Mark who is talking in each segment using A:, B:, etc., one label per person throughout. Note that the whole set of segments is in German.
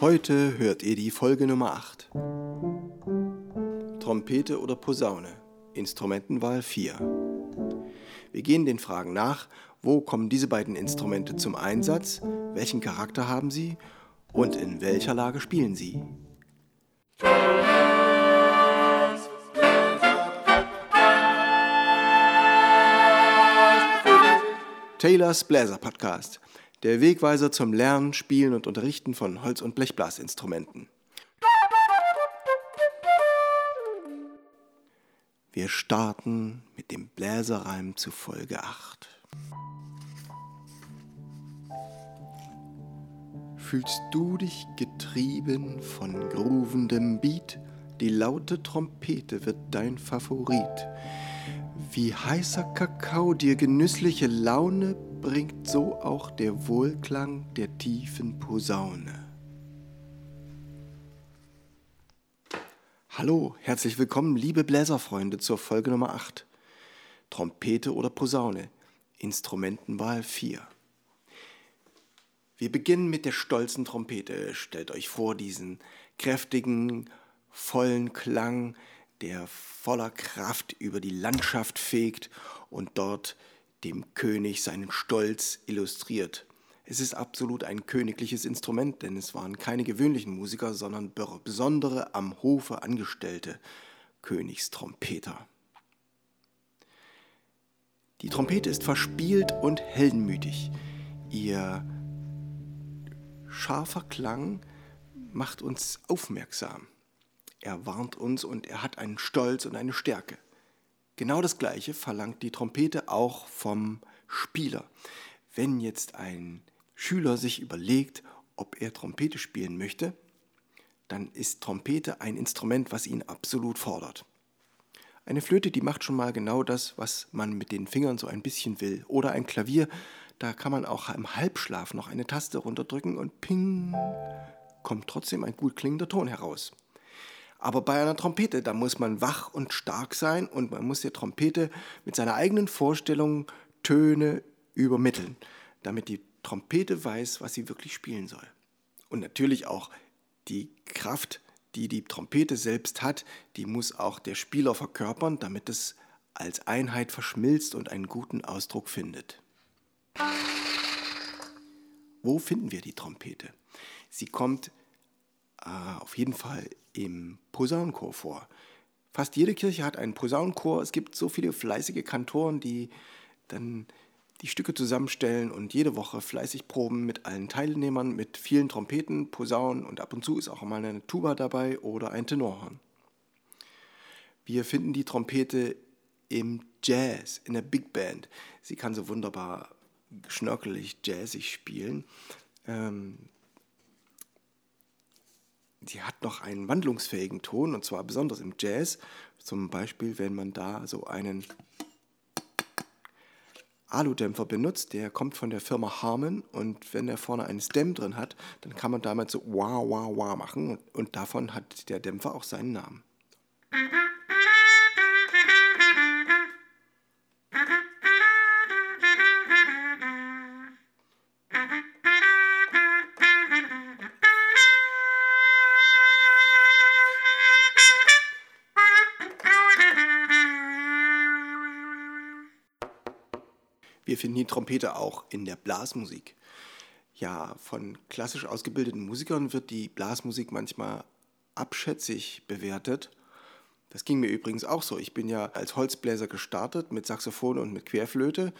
A: Heute hört ihr die Folge Nummer 8. Trompete oder Posaune? Instrumentenwahl 4. Wir gehen den Fragen nach, wo kommen diese beiden Instrumente zum Einsatz, welchen Charakter haben sie und in welcher Lage spielen sie. Taylors Bläser Podcast. Der Wegweiser zum Lernen, Spielen und Unterrichten von Holz- und Blechblasinstrumenten. Wir starten mit dem Bläserreim zu Folge 8. Fühlst du dich getrieben von groovendem Beat? Die laute Trompete wird dein Favorit. Wie heißer Kakao dir genüssliche Laune bringt, so auch der Wohlklang der tiefen Posaune. Hallo, herzlich willkommen, liebe Bläserfreunde, zur Folge Nummer 8. Trompete oder Posaune, Instrumentenwahl 4. Wir beginnen mit der stolzen Trompete. Stellt euch vor, diesen kräftigen, vollen Klang, der voller Kraft über die Landschaft fegt und dort dem König seinen Stolz illustriert. Es ist absolut ein königliches Instrument, denn es waren keine gewöhnlichen Musiker, sondern besondere am Hofe angestellte Königstrompeter. Die Trompete ist verspielt und heldenmütig. Ihr scharfer Klang macht uns aufmerksam. Er warnt uns und er hat einen Stolz und eine Stärke. Genau das Gleiche verlangt die Trompete auch vom Spieler. Wenn jetzt ein Schüler sich überlegt, ob er Trompete spielen möchte, dann ist Trompete ein Instrument, was ihn absolut fordert. Eine Flöte, die macht schon mal genau das, was man mit den Fingern so ein bisschen will. Oder ein Klavier, da kann man auch im Halbschlaf noch eine Taste runterdrücken und ping, kommt trotzdem ein gut klingender Ton heraus. Aber bei einer Trompete, da muss man wach und stark sein und man muss der Trompete mit seiner eigenen Vorstellung Töne übermitteln, damit die Trompete weiß, was sie wirklich spielen soll. Und natürlich auch die Kraft, die die Trompete selbst hat, die muss auch der Spieler verkörpern, damit es als Einheit verschmilzt und einen guten Ausdruck findet. Wo finden wir die Trompete? Sie kommt äh, auf jeden Fall im Posaunenchor vor. Fast jede Kirche hat einen Posaunenchor. Es gibt so viele fleißige Kantoren, die dann die Stücke zusammenstellen und jede Woche fleißig proben mit allen Teilnehmern, mit vielen Trompeten, Posaunen und ab und zu ist auch mal eine Tuba dabei oder ein Tenorhorn. Wir finden die Trompete im Jazz, in der Big Band. Sie kann so wunderbar schnörkelig, jazzig spielen. Ähm, sie hat noch einen wandlungsfähigen Ton und zwar besonders im Jazz. Zum Beispiel, wenn man da so einen Aludämpfer benutzt, der kommt von der Firma Harman und wenn er vorne einen Stem drin hat, dann kann man damit so wah, wah, wah machen und, und davon hat der Dämpfer auch seinen Namen. Wir finden die Trompete auch in der Blasmusik. Ja, von klassisch ausgebildeten Musikern wird die Blasmusik manchmal abschätzig bewertet. Das ging mir übrigens auch so. Ich bin ja als Holzbläser gestartet mit Saxophon und mit Querflöte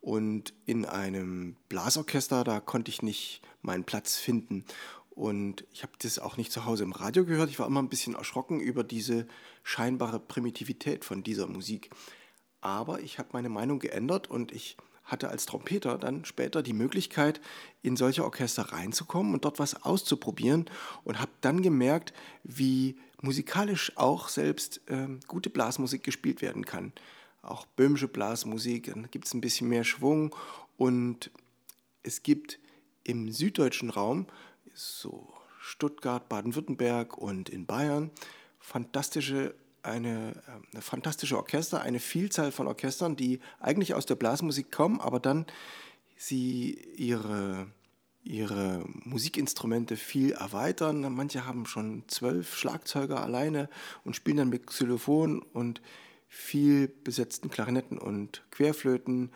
A: und in einem Blasorchester, da konnte ich nicht meinen Platz finden. Und ich habe das auch nicht zu Hause im Radio gehört. Ich war immer ein bisschen erschrocken über diese scheinbare Primitivität von dieser Musik. Aber ich habe meine Meinung geändert und ich hatte als Trompeter dann später die Möglichkeit, in solche Orchester reinzukommen und dort was auszuprobieren und habe dann gemerkt, wie musikalisch auch selbst äh, gute Blasmusik gespielt werden kann. Auch böhmische Blasmusik, dann gibt es ein bisschen mehr Schwung und es gibt im süddeutschen Raum, so Stuttgart, Baden-Württemberg und in Bayern, fantastische eine, ähm, eine fantastische Orchester, eine Vielzahl von Orchestern, die eigentlich aus der Blasmusik kommen, aber dann sie ihre, ihre Musikinstrumente viel erweitern. Manche haben schon zwölf Schlagzeuger alleine und spielen dann mit Xylophon und viel besetzten Klarinetten und Querflöten.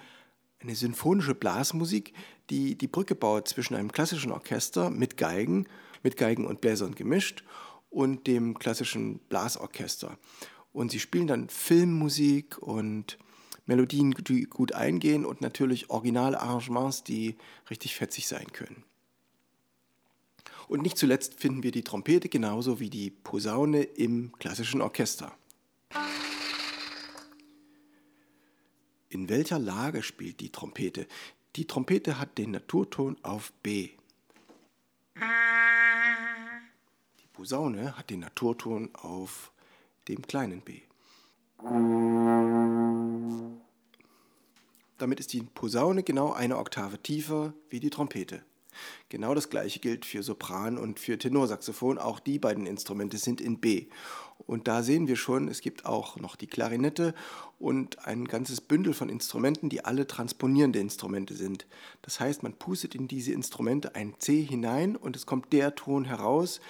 A: Eine symphonische Blasmusik, die die Brücke baut zwischen einem klassischen Orchester mit Geigen, mit Geigen und Bläsern gemischt und dem klassischen Blasorchester. Und sie spielen dann Filmmusik und Melodien, die gut eingehen und natürlich originale Arrangements, die richtig fetzig sein können. Und nicht zuletzt finden wir die Trompete genauso wie die Posaune im klassischen Orchester. In welcher Lage spielt die Trompete? Die Trompete hat den Naturton auf B. Posaune hat den Naturton auf dem kleinen b. Damit ist die Posaune genau eine Oktave tiefer wie die Trompete. Genau das gleiche gilt für Sopran und für Tenorsaxophon. Auch die beiden Instrumente sind in B. Und da sehen wir schon, es gibt auch noch die Klarinette und ein ganzes Bündel von Instrumenten, die alle transponierende Instrumente sind. Das heißt, man pustet in diese Instrumente ein C hinein und es kommt der Ton heraus,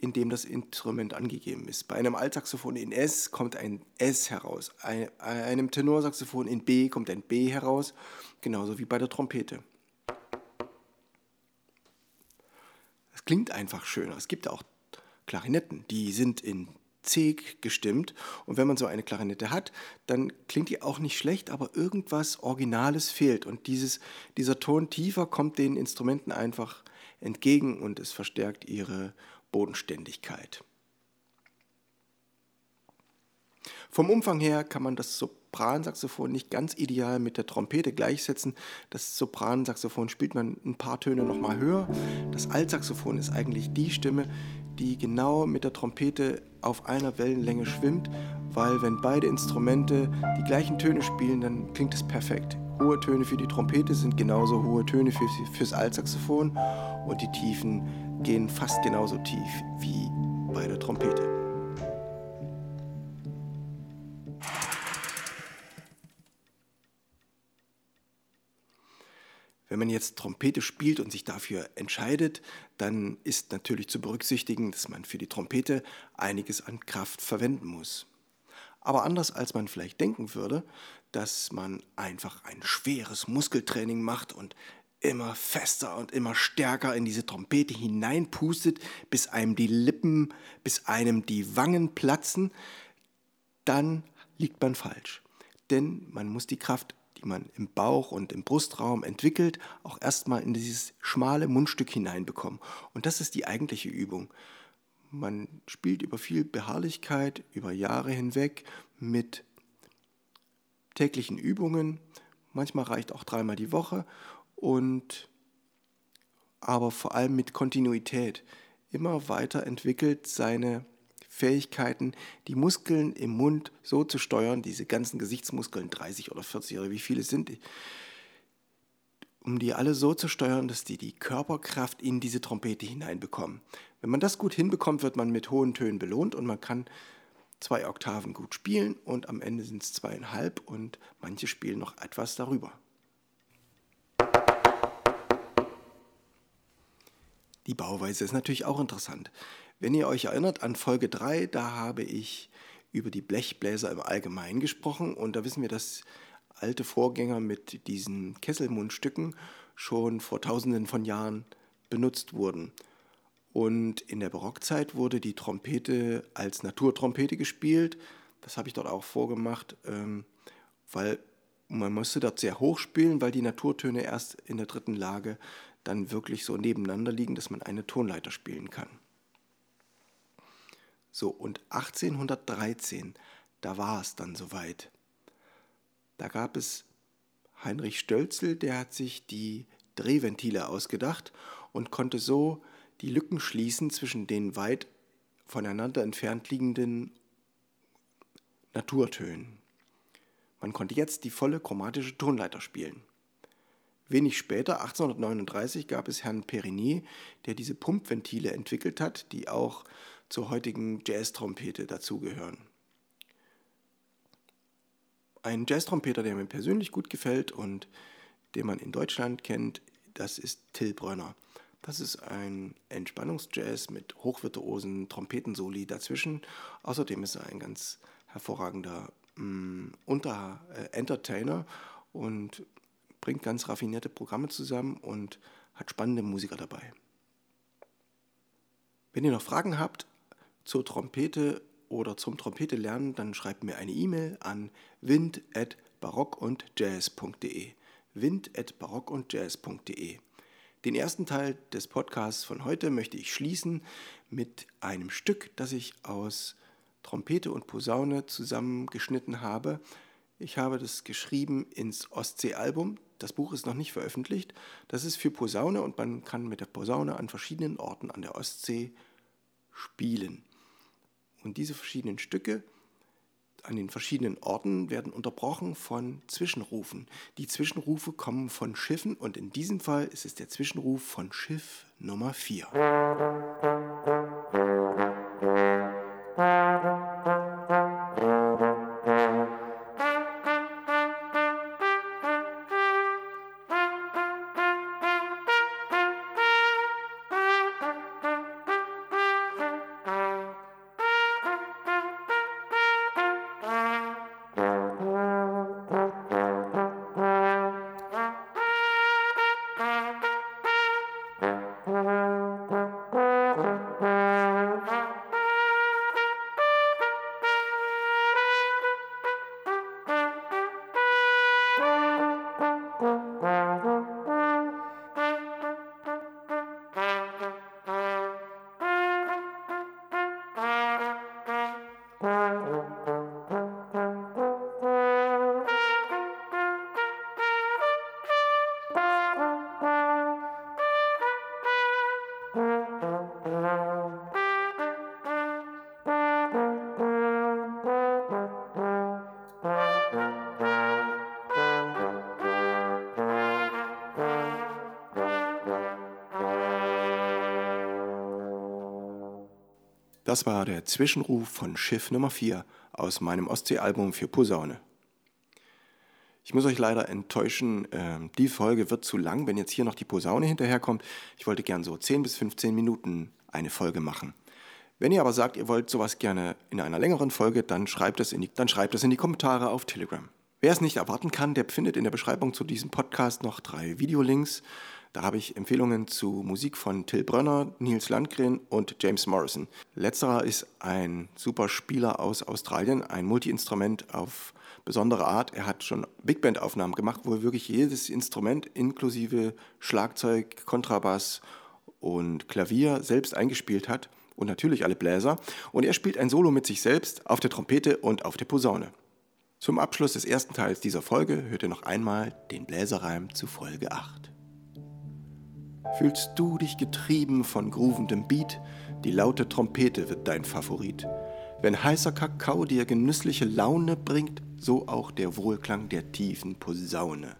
A: in dem das Instrument angegeben ist. Bei einem Altsaxophon in S kommt ein S heraus, bei einem Tenorsaxophon in B kommt ein B heraus, genauso wie bei der Trompete. Es klingt einfach schöner. Es gibt auch Klarinetten, die sind in C gestimmt und wenn man so eine Klarinette hat, dann klingt die auch nicht schlecht, aber irgendwas Originales fehlt und dieses, dieser Ton tiefer kommt den Instrumenten einfach entgegen und es verstärkt ihre Bodenständigkeit. Vom Umfang her kann man das Sopransaxophon nicht ganz ideal mit der Trompete gleichsetzen. Das Sopransaxophon spielt man ein paar Töne nochmal höher. Das Altsaxophon ist eigentlich die Stimme, die genau mit der Trompete auf einer Wellenlänge schwimmt, weil wenn beide Instrumente die gleichen Töne spielen, dann klingt es perfekt. Hohe Töne für die Trompete sind genauso hohe Töne für, fürs Altsaxophon und die Tiefen gehen fast genauso tief wie bei der Trompete. Wenn man jetzt Trompete spielt und sich dafür entscheidet, dann ist natürlich zu berücksichtigen, dass man für die Trompete einiges an Kraft verwenden muss. Aber anders als man vielleicht denken würde, dass man einfach ein schweres Muskeltraining macht und immer fester und immer stärker in diese Trompete hineinpustet, bis einem die Lippen, bis einem die Wangen platzen, dann liegt man falsch. Denn man muss die Kraft, die man im Bauch und im Brustraum entwickelt, auch erstmal in dieses schmale Mundstück hineinbekommen. Und das ist die eigentliche Übung. Man spielt über viel Beharrlichkeit, über Jahre hinweg mit täglichen Übungen. Manchmal reicht auch dreimal die Woche und aber vor allem mit Kontinuität immer weiter entwickelt seine Fähigkeiten, die Muskeln im Mund so zu steuern, diese ganzen Gesichtsmuskeln, 30 oder 40 oder wie viele sind um die alle so zu steuern, dass die die Körperkraft in diese Trompete hineinbekommen. Wenn man das gut hinbekommt, wird man mit hohen Tönen belohnt und man kann zwei Oktaven gut spielen und am Ende sind es zweieinhalb und manche spielen noch etwas darüber. Die Bauweise ist natürlich auch interessant. Wenn ihr euch erinnert an Folge 3, da habe ich über die Blechbläser im Allgemeinen gesprochen und da wissen wir, dass alte Vorgänger mit diesen Kesselmundstücken schon vor tausenden von Jahren benutzt wurden. Und in der Barockzeit wurde die Trompete als Naturtrompete gespielt. Das habe ich dort auch vorgemacht, ähm, weil man musste dort sehr hoch spielen, weil die Naturtöne erst in der dritten Lage dann wirklich so nebeneinander liegen, dass man eine Tonleiter spielen kann. So, und 1813, da war es dann soweit. Da gab es Heinrich Stölzel, der hat sich die Drehventile ausgedacht und konnte so die Lücken schließen zwischen den weit voneinander entfernt liegenden Naturtönen. Man konnte jetzt die volle chromatische Tonleiter spielen. Wenig später, 1839, gab es Herrn Perigny, der diese Pumpventile entwickelt hat, die auch zur heutigen Jazztrompete dazugehören. Ein Jazztrompeter, der mir persönlich gut gefällt und den man in Deutschland kennt, das ist Till Brönner. Das ist ein Entspannungsjazz mit hochvirtuosen Trompetensoli dazwischen. Außerdem ist er ein ganz hervorragender mh, mm, Unter äh, Entertainer und bringt ganz raffinierte Programme zusammen und hat spannende Musiker dabei. Wenn ihr noch Fragen habt zur Trompete oder zum Trompete lernen, dann schreibt mir eine E-Mail an wind@barockundjazz.de. wind@barockundjazz.de. Den ersten Teil des Podcasts von heute möchte ich schließen mit einem Stück, das ich aus Trompete und Posaune zusammengeschnitten habe. Ich habe das geschrieben ins Ostsee-Album. Das Buch ist noch nicht veröffentlicht. Das ist für Posaune und man kann mit der Posaune an verschiedenen Orten an der Ostsee spielen. Und diese verschiedenen Stücke an den verschiedenen Orten werden unterbrochen von Zwischenrufen. Die Zwischenrufe kommen von Schiffen und in diesem Fall ist es der Zwischenruf von Schiff Nummer 4. Das war der Zwischenruf von Schiff Nummer 4 aus meinem Ostsee-Album für Posaune. Ich muss euch leider enttäuschen, äh, die Folge wird zu lang, wenn jetzt hier noch die Posaune hinterherkommt. Ich wollte gern so 10 bis 15 Minuten eine Folge machen. Wenn ihr aber sagt, ihr wollt sowas gerne in einer längeren Folge, dann schreibt es in die, dann schreibt es in die Kommentare auf Telegram. Wer es nicht erwarten kann, der findet in der Beschreibung zu diesem Podcast noch drei Videolinks. Da habe ich Empfehlungen zu Musik von Till Brönner, Niels Landgren und James Morrison. Letzterer ist ein super Spieler aus Australien, ein Multiinstrument auf besondere Art. Er hat schon Big Band Aufnahmen gemacht, wo er wirklich jedes Instrument inklusive Schlagzeug, Kontrabass und Klavier selbst eingespielt hat und natürlich alle Bläser. Und er spielt ein Solo mit sich selbst auf der Trompete und auf der Posaune. Zum Abschluss des ersten Teils dieser Folge hört ihr noch einmal den Bläserreim zu Folge 8. Fühlst du dich getrieben von groovendem Beat, die laute Trompete wird dein Favorit. Wenn heißer Kakao dir genüssliche Laune bringt, so auch der Wohlklang der tiefen Posaune.